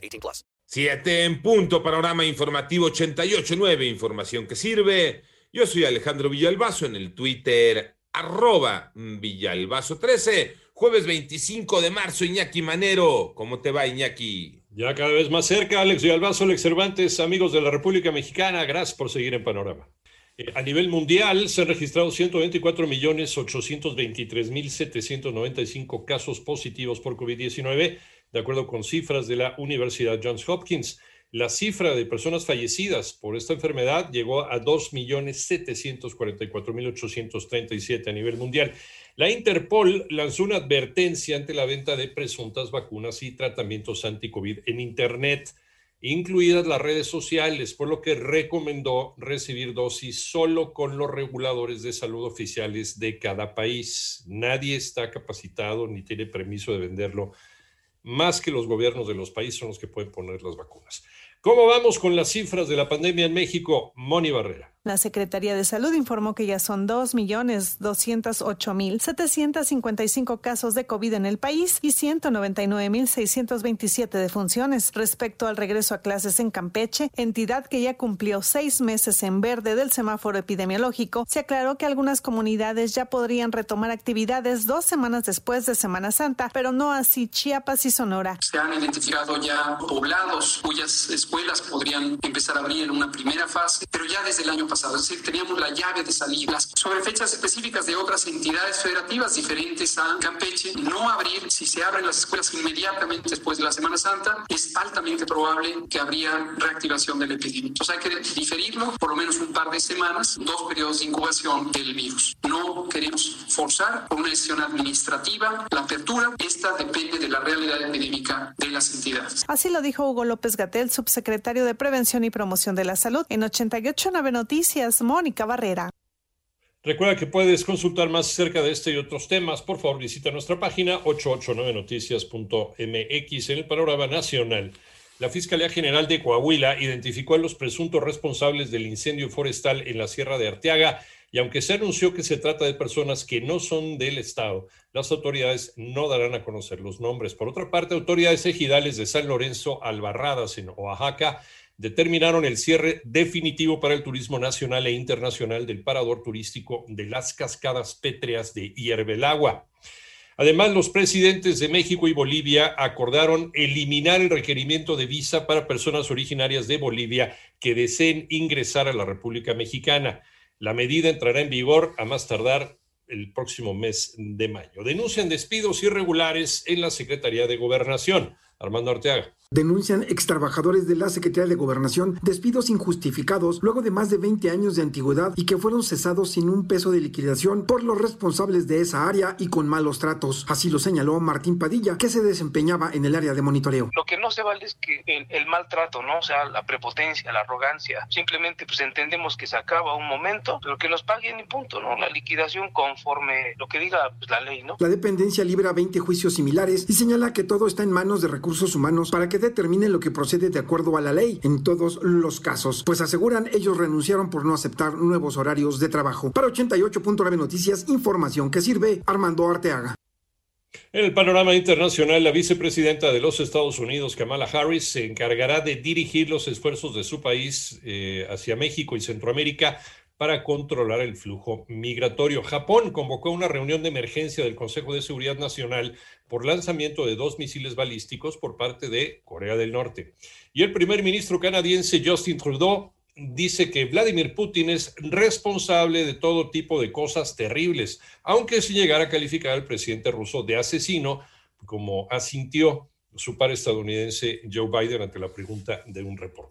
18 plus. Siete en punto, panorama informativo 88.9, información que sirve. Yo soy Alejandro Villalbazo en el Twitter, arroba Villalbazo13, jueves 25 de marzo, Iñaki Manero. ¿Cómo te va, Iñaki? Ya cada vez más cerca, Alex Villalbazo, Alex Cervantes, amigos de la República Mexicana, gracias por seguir en Panorama. Eh, a nivel mundial se han registrado 124.823.795 casos positivos por COVID-19, de acuerdo con cifras de la Universidad Johns Hopkins. La cifra de personas fallecidas por esta enfermedad llegó a 2.744.837 a nivel mundial. La Interpol lanzó una advertencia ante la venta de presuntas vacunas y tratamientos anti-COVID en Internet, incluidas las redes sociales, por lo que recomendó recibir dosis solo con los reguladores de salud oficiales de cada país. Nadie está capacitado ni tiene permiso de venderlo, más que los gobiernos de los países son los que pueden poner las vacunas. ¿Cómo vamos con las cifras de la pandemia en México? Moni Barrera. La Secretaría de Salud informó que ya son 2.208.755 casos de COVID en el país y 199.627 defunciones. Respecto al regreso a clases en Campeche, entidad que ya cumplió seis meses en verde del semáforo epidemiológico, se aclaró que algunas comunidades ya podrían retomar actividades dos semanas después de Semana Santa, pero no así Chiapas y Sonora. Se han identificado ya poblados cuyas escuelas podrían empezar a abrir en una primera fase, pero ya desde el año pasado, es decir, teníamos la llave de salida. Sobre fechas específicas de otras entidades federativas diferentes a Campeche, no abrir, si se abren las escuelas inmediatamente después de la Semana Santa, es altamente probable que habría reactivación del epidemia. Entonces hay que diferirlo por lo menos un par de semanas, dos periodos de incubación del virus. No queremos forzar por una decisión administrativa la apertura. Esta depende de la realidad epidémica de las entidades. Así lo dijo Hugo López Gatel, subsecretario de Prevención y Promoción de la Salud, en 889 Noticias. Mónica Barrera. Recuerda que puedes consultar más acerca de este y otros temas. Por favor, visita nuestra página 889noticias.mx en el panorama nacional. La Fiscalía General de Coahuila identificó a los presuntos responsables del incendio forestal en la Sierra de Arteaga y aunque se anunció que se trata de personas que no son del Estado, las autoridades no darán a conocer los nombres. Por otra parte, autoridades ejidales de San Lorenzo, Albarradas, en Oaxaca, determinaron el cierre definitivo para el turismo nacional e internacional del parador turístico de las cascadas pétreas de Hierbelagua. Además, los presidentes de México y Bolivia acordaron eliminar el requerimiento de visa para personas originarias de Bolivia que deseen ingresar a la República Mexicana. La medida entrará en vigor a más tardar el próximo mes de mayo. Denuncian despidos irregulares en la Secretaría de Gobernación. Armando Arteaga. Denuncian extrabajadores de la Secretaría de Gobernación despidos injustificados luego de más de 20 años de antigüedad y que fueron cesados sin un peso de liquidación por los responsables de esa área y con malos tratos. Así lo señaló Martín Padilla, que se desempeñaba en el área de monitoreo. Lo que no se vale es que el, el maltrato, ¿no? O sea, la prepotencia, la arrogancia. Simplemente pues entendemos que se acaba un momento, pero que nos paguen y punto, ¿no? La liquidación conforme lo que diga pues, la ley, ¿no? La dependencia libra 20 juicios similares y señala que todo está en manos de recursos humanos para que determine lo que procede de acuerdo a la ley en todos los casos, pues aseguran ellos renunciaron por no aceptar nuevos horarios de trabajo. Para 88.9 Noticias, información que sirve Armando Arteaga. En el panorama internacional, la vicepresidenta de los Estados Unidos, Kamala Harris, se encargará de dirigir los esfuerzos de su país eh, hacia México y Centroamérica para controlar el flujo migratorio. Japón convocó una reunión de emergencia del Consejo de Seguridad Nacional por lanzamiento de dos misiles balísticos por parte de Corea del Norte. Y el primer ministro canadiense Justin Trudeau dice que Vladimir Putin es responsable de todo tipo de cosas terribles, aunque sin llegar a calificar al presidente ruso de asesino, como asintió su par estadounidense Joe Biden ante la pregunta de un reporte.